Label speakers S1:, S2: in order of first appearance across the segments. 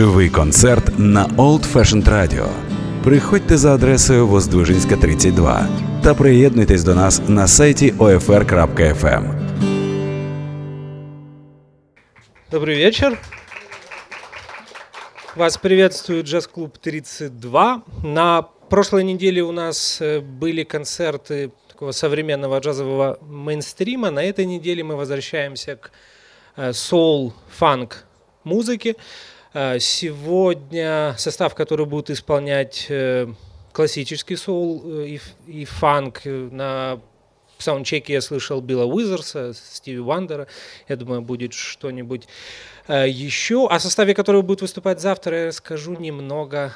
S1: Живий концерт на Old Fashioned Radio. Приходьте за адресою Воздвижинська, 32 та приєднуйтесь до нас на сайті OFR.FM.
S2: Добрый вечер. Вас приветствует джаз-клуб 32. На прошлой неделе у нас э, были концерты такого современного джазового мейнстрима. На этой неделе мы возвращаемся к э, соул-фанк музыке. Э, сегодня состав, который будет исполнять классический соул и, и фанк на в саундчеке я слышал Билла Уизерса, Стиви Вандера. Я думаю, будет что-нибудь э, еще. О составе, который будет выступать завтра, я расскажу немного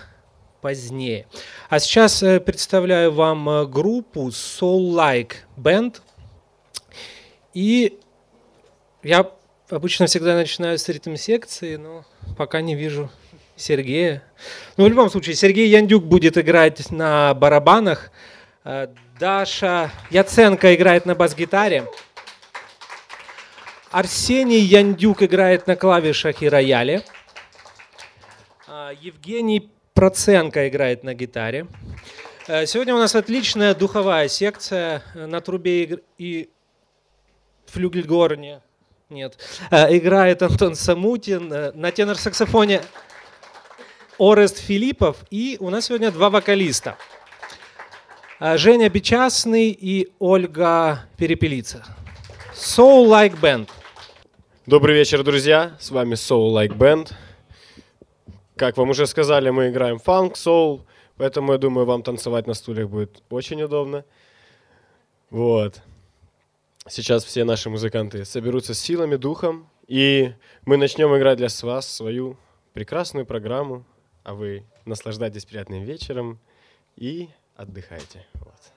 S2: позднее. А сейчас э, представляю вам э, группу Soul Like Band. И я обычно всегда начинаю с ритм-секции, но пока не вижу Сергея. Ну, в любом случае, Сергей Яндюк будет играть на барабанах. Даша Яценко играет на бас-гитаре. Арсений Яндюк играет на клавишах и рояле. А, Евгений Проценко играет на гитаре. Э, сегодня у нас отличная духовая секция на трубе и флюгельгорне. Нет. Э, играет Антон Самутин. Э, на тенор-саксофоне Орест Филиппов. И у нас сегодня два вокалиста – а, Женя Бичасный и Ольга Перепелица. Soul Like Band.
S3: Добрый вечер, друзья. С вами Soul Like Band. Как вам уже сказали, мы играем фанк, соул, поэтому я думаю, вам танцевать на стульях будет очень удобно. Вот. Сейчас все наши музыканты соберутся с силами, духом, и мы начнем играть для вас свою прекрасную программу, а вы наслаждайтесь приятным вечером и отдыхайте. Вот.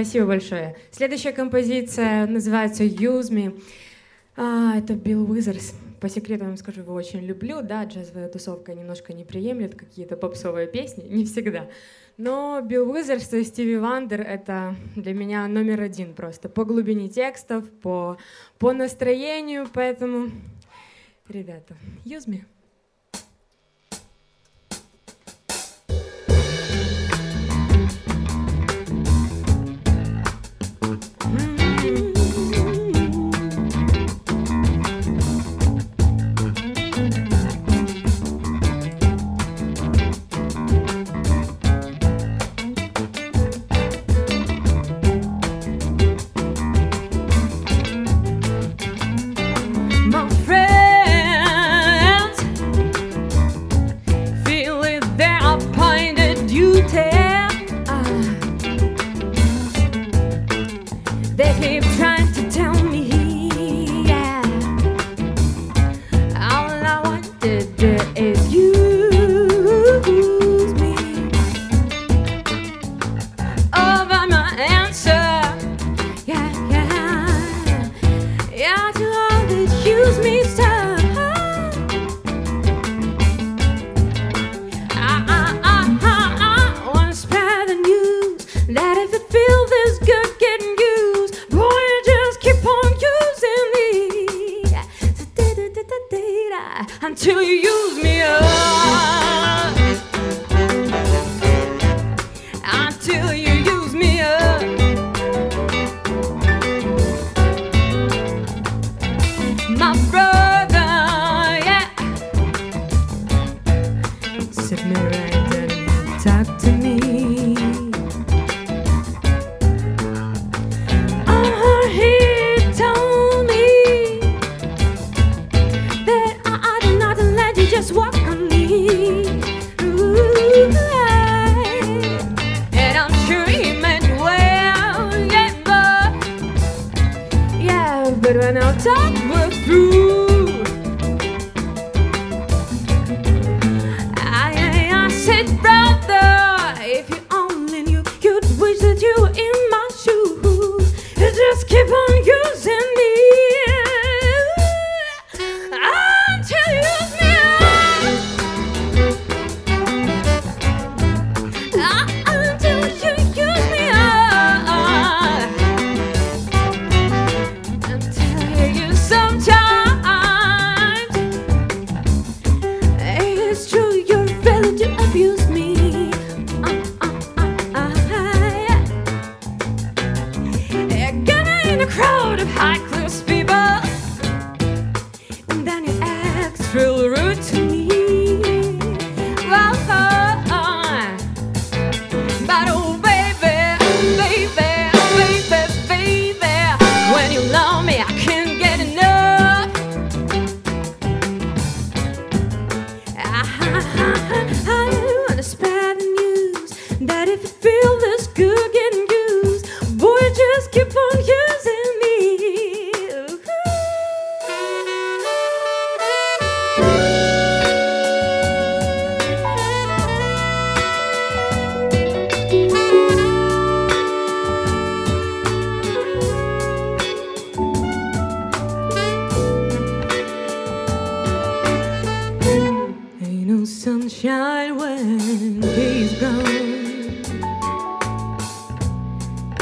S4: Спасибо большое. Следующая композиция называется «Use Me». А, это Билл Уизерс. По секрету вам скажу, его очень люблю. Да, джазовая тусовка немножко не приемлет какие-то попсовые песни, не всегда. Но Билл Уизерс и Стиви Вандер — это для меня номер один просто. По глубине текстов, по, по настроению, поэтому, ребята, use me.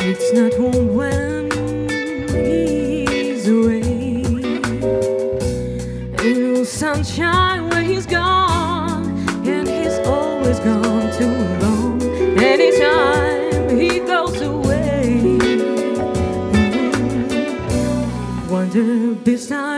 S5: It's not home when he's
S4: away. Ain't no sunshine when he's gone, and he's always gone too long. Anytime he goes away, wonder this time.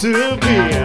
S4: to
S3: be.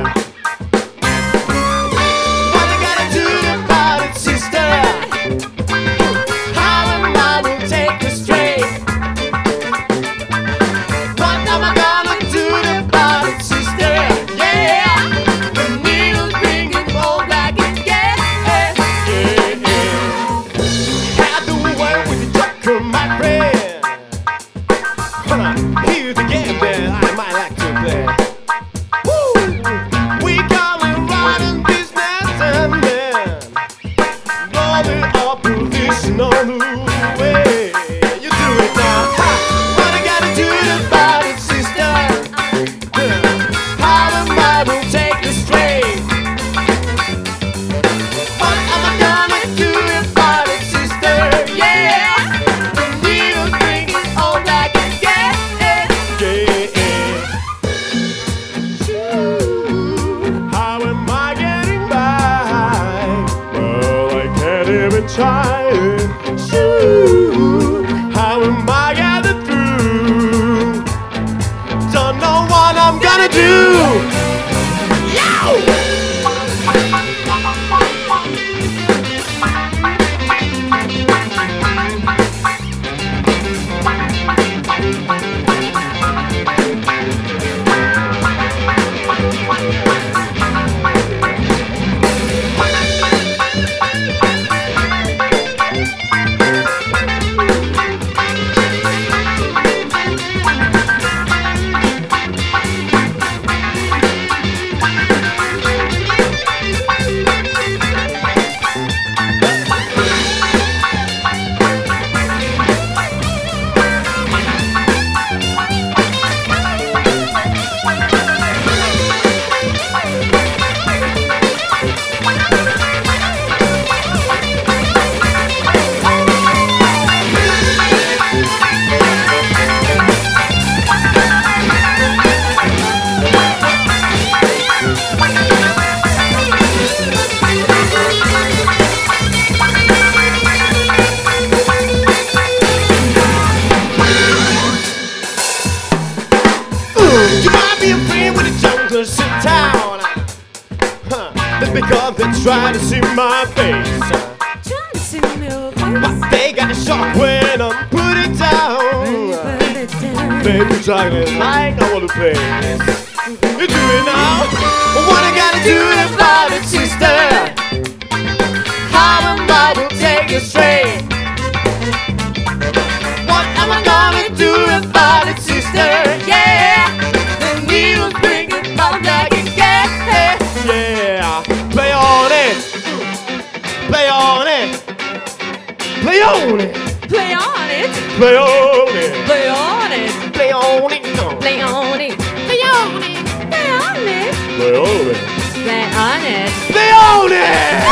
S3: Play on it. Play on it. Play on it.
S4: Play on it.
S3: Play on it.
S4: Play on it.
S3: Play on it.
S4: Play on it. Play on it!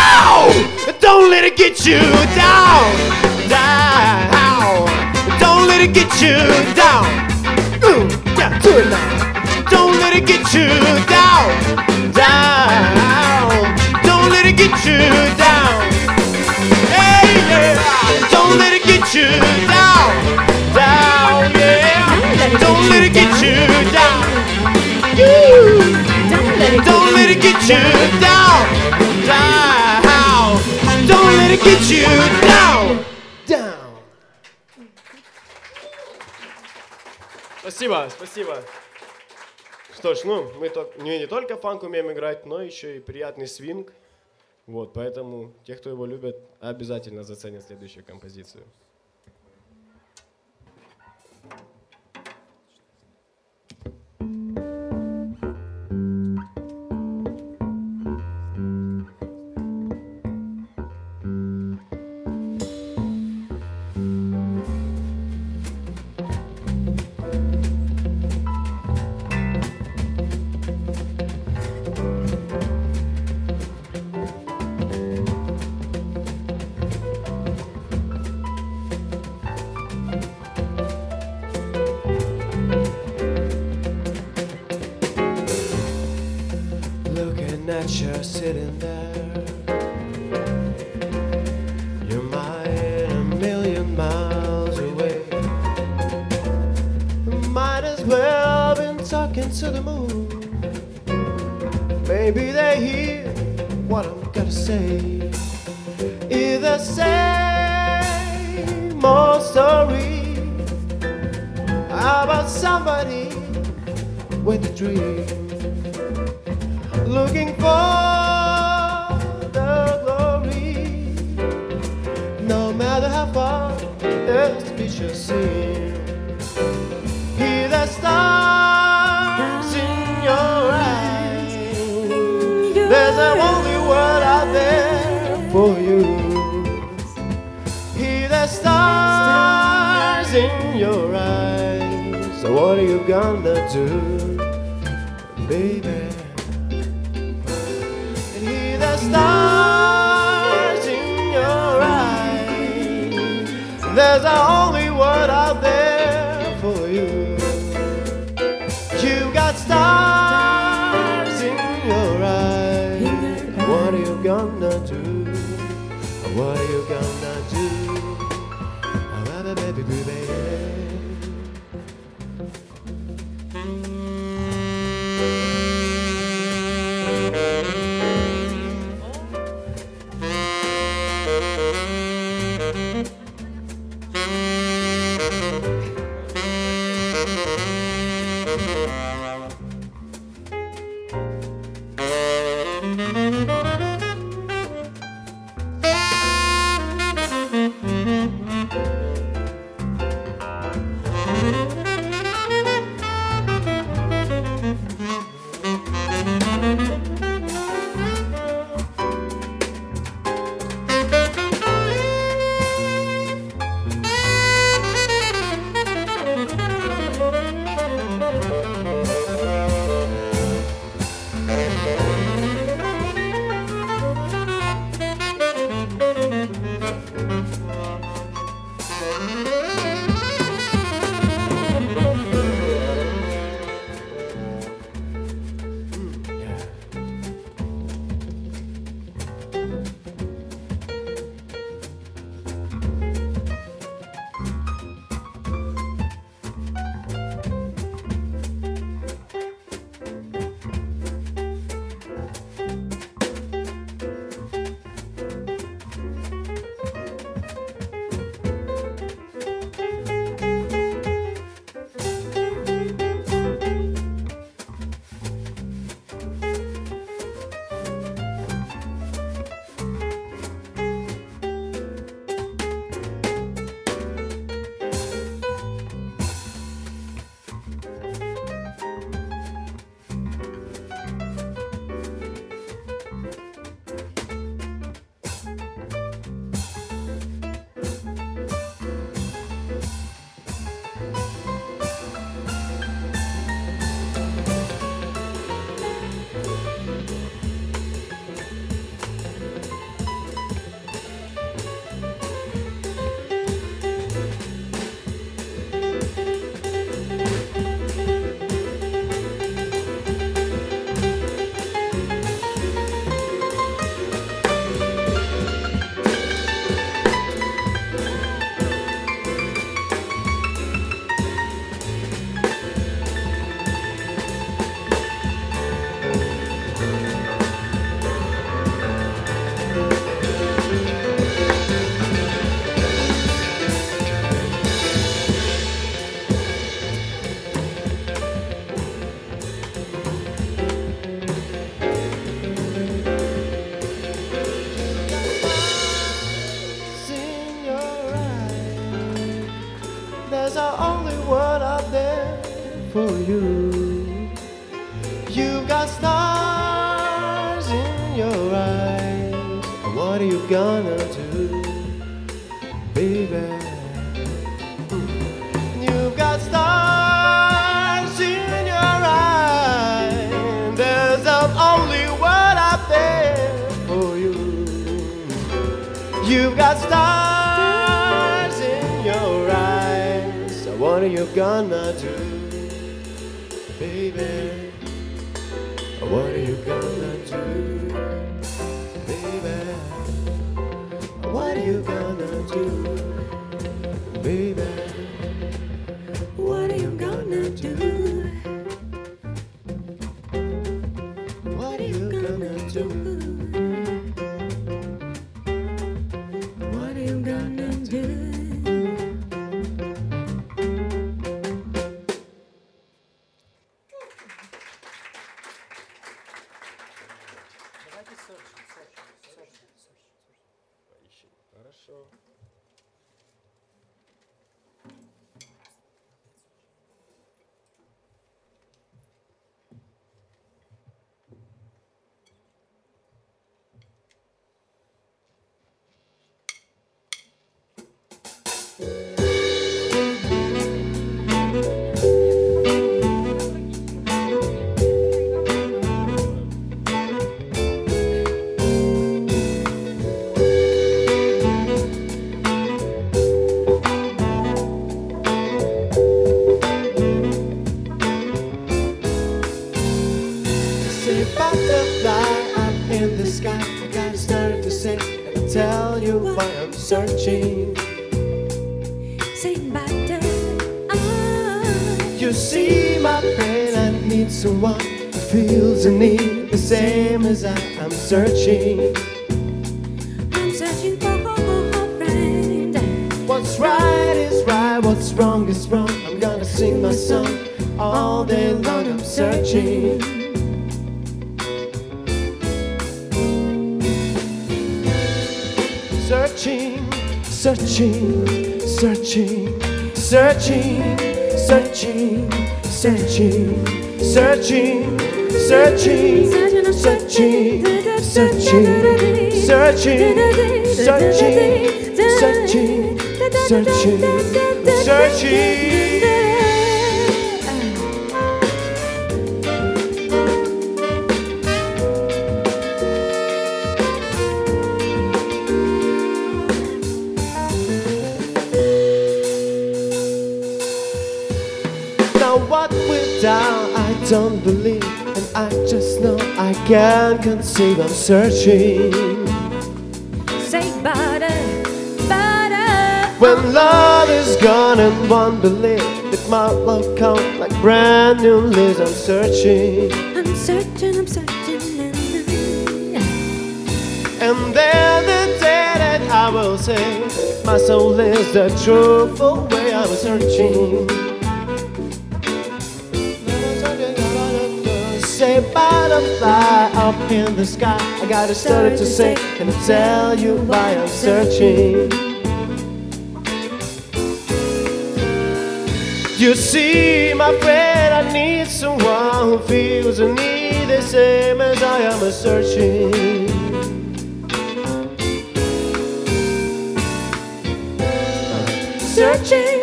S3: Ow! Don't let it get you down! Down! Don't let it get you down! Ooh, yeah, do it now! Don't let it get you down! Down! Don't let it get you down! Get you down! Down, yeah! Don't let it get you down! You!
S4: Don't let it
S3: get you down, down. Don't let it get you down, down. Спасибо, спасибо. Что ж, ну, мы не, не только фанк умеем играть, но еще и приятный свинг. Вот, поэтому те, кто его любят, обязательно заценят следующую композицию. A only word out there for you. Hear the stars in your eyes. So what are you gonna do, baby? and the stars in your eyes. There's only what are you gonna do, baby? What are you gonna do, baby? What are you gonna do, baby? What are you gonna do? I gotta start to say and tell you why I'm searching.
S4: Say butter. Ah.
S3: You see, my friend, I need someone who feels the need the same as I am searching.
S4: I'm searching for a friend.
S3: What's right is right, what's wrong is wrong. I'm gonna sing my song all day long. I'm searching. Searching, searching, searching, searching, searching, searching, searching, searching, searching, searching, searching, searching, searching, searching, searching. Can't conceive. I'm searching.
S4: Say butter, butter.
S3: When love is gone and one believe that my love come like brand new leaves. I'm searching,
S4: I'm searching, I'm searching.
S3: and then the day that I will say my soul is the truthful way I'm searching. Say butterfly up in the sky. I got a story to say and to tell you why I'm searching. You see, my friend, I need someone who feels the need the same as I am a searching.
S4: Searching,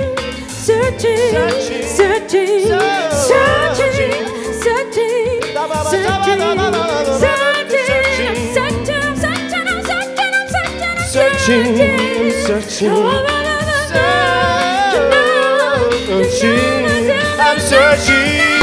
S4: searching,
S3: Searching.
S4: searching, searching, searching, searching, searching,
S3: Searching, searching, searching, I'm searching.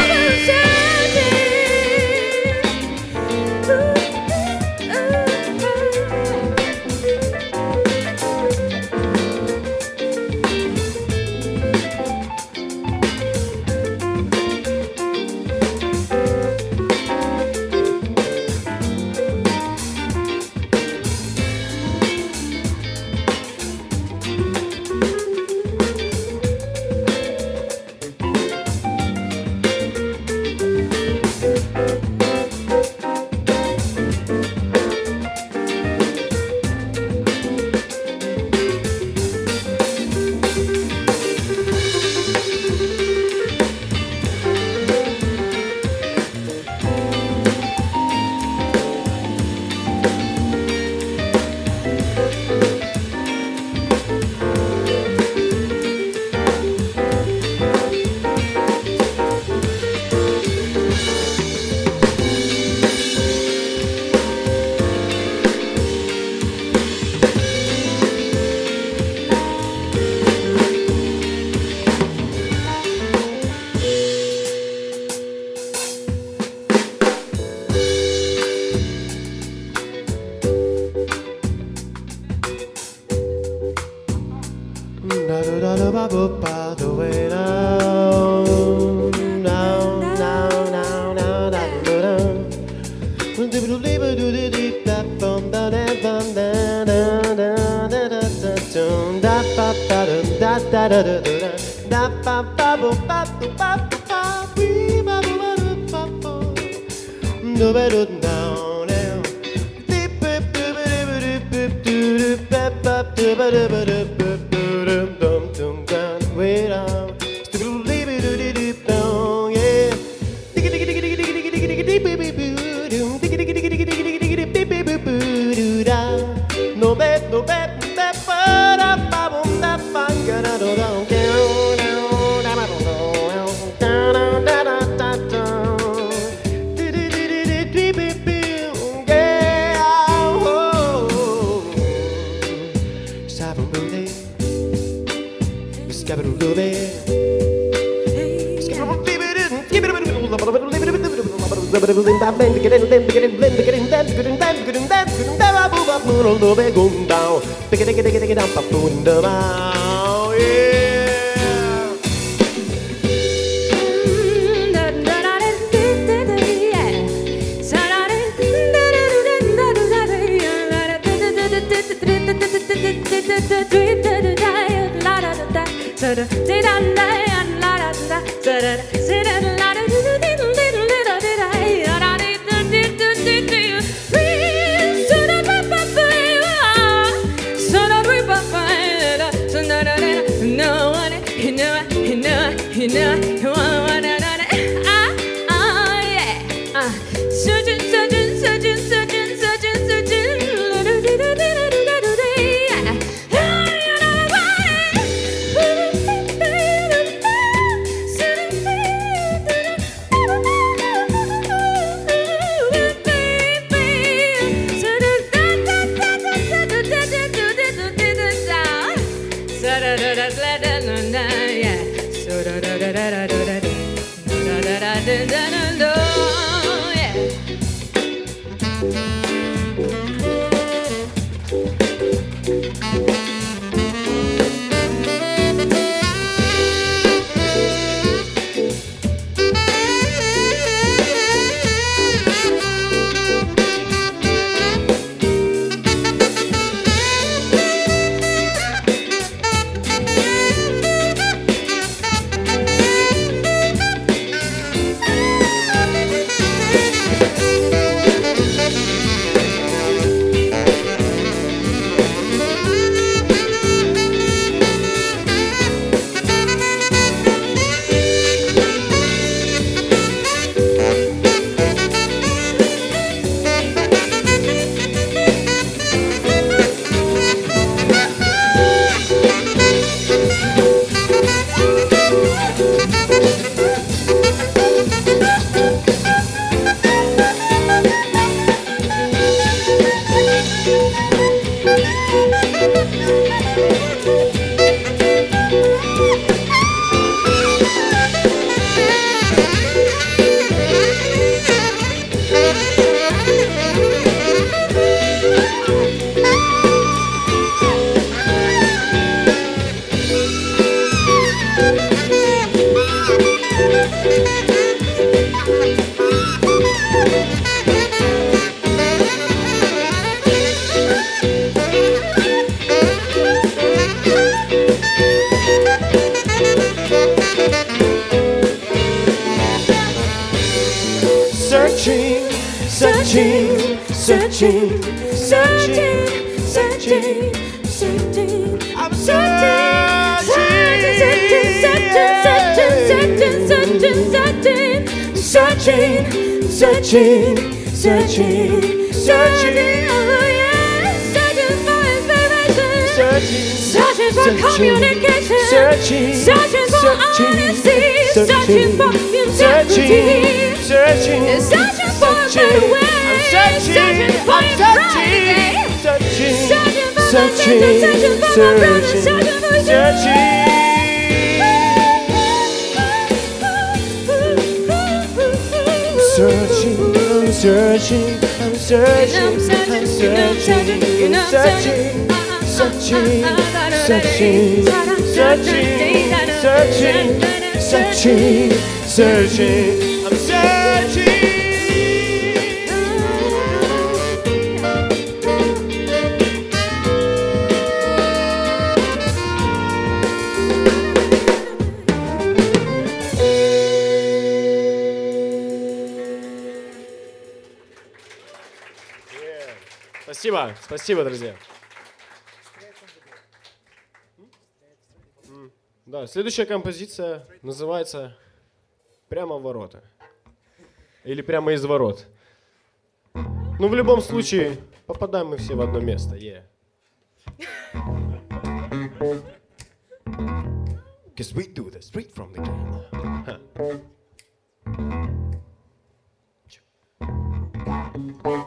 S3: down. Yeah.
S4: China. Searching, Searching for communication,
S3: searching,
S4: searching for honesty, searching. For integrity.
S3: searching,
S4: Searching for a better way.
S3: I'm searching,
S4: for
S3: I'm searching, searching,
S4: Searching for my
S3: searching,
S4: sister, searching for my brother,
S3: searching,
S4: searching for you.
S3: searching. Searching, I'm searching, I'm searching, I'm searching, searching, searching, searching, searching, searching. searching, searching, searching. I'm searching. Спасибо, спасибо, друзья. Да, следующая композиция называется «Прямо в ворота». Или «Прямо из ворот». Ну, в любом случае, попадаем мы все в одно место. Yeah. Cause we do this straight from the gate. Huh.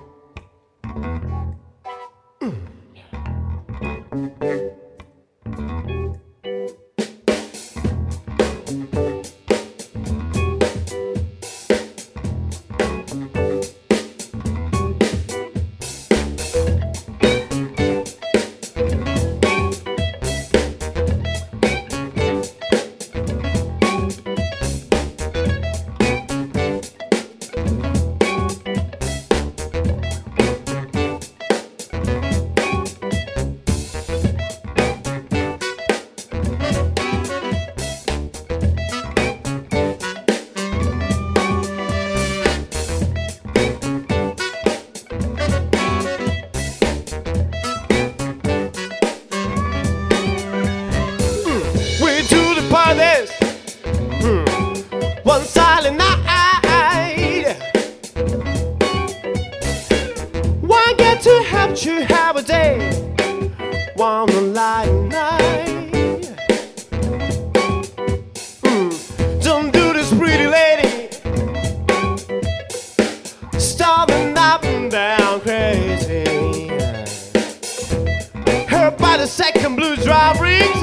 S3: Drive rings.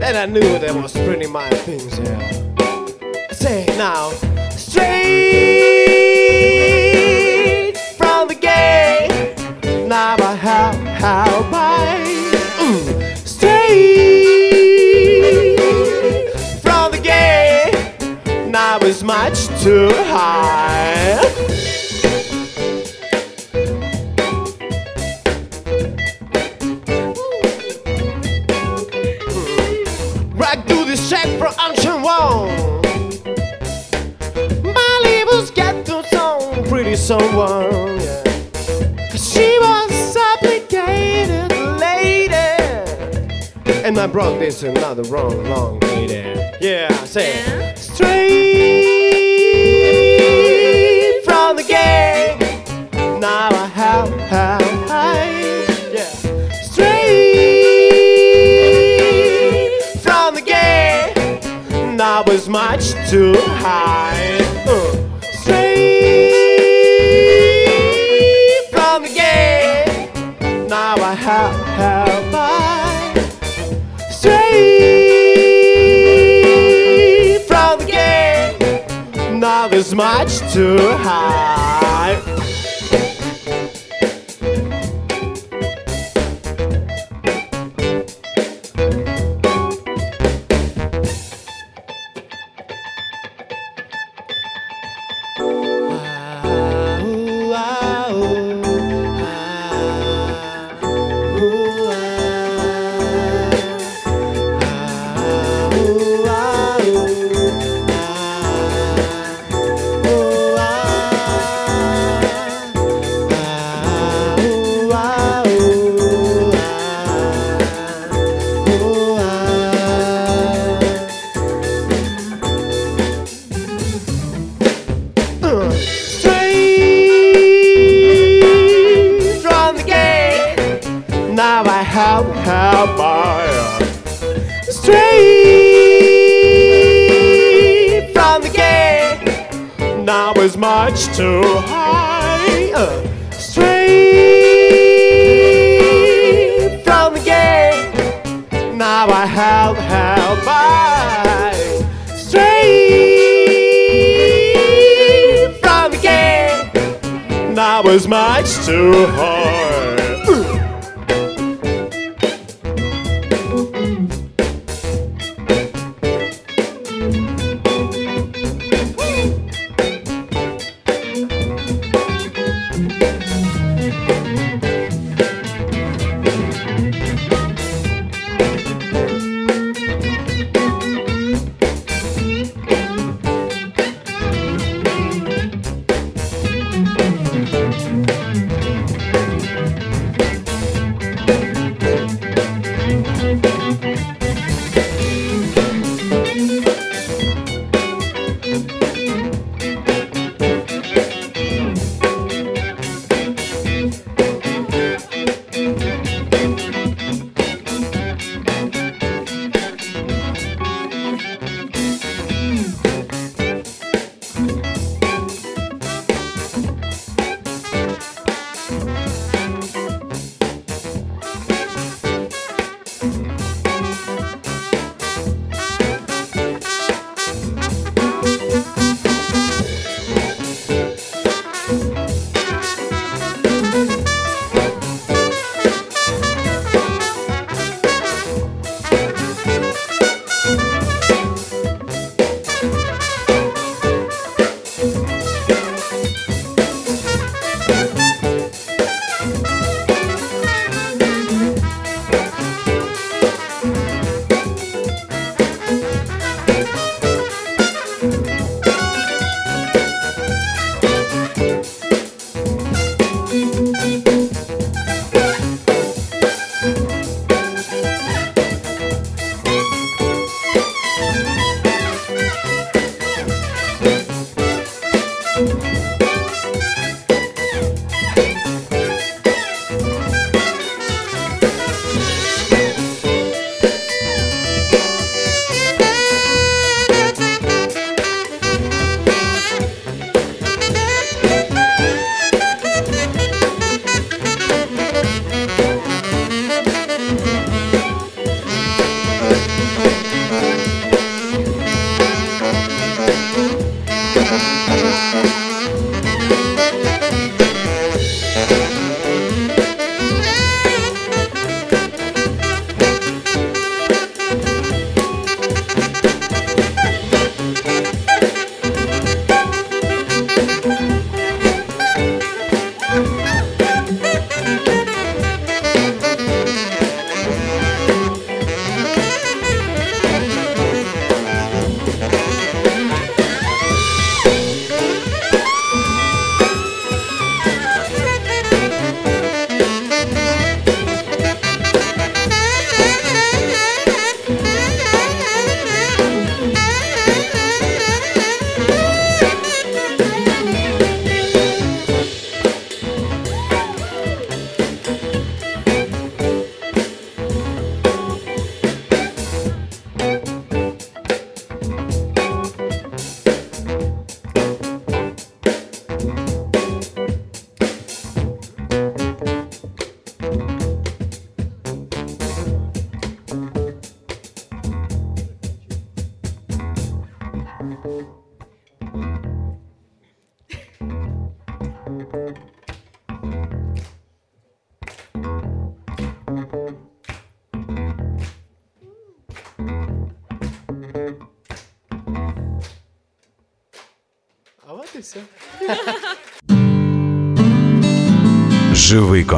S3: Then I knew there was pretty my things yeah. Say now, straight from the gate. Now I have how mm, straight from the gate. Now it's much too high. Yeah. 'Cause she was obligated lady. And I brought this another wrong, long lady. Yeah, say it. Straight from the gate. Now I have, have, yeah. Straight from the gate. Now it's much too high. Too high. Too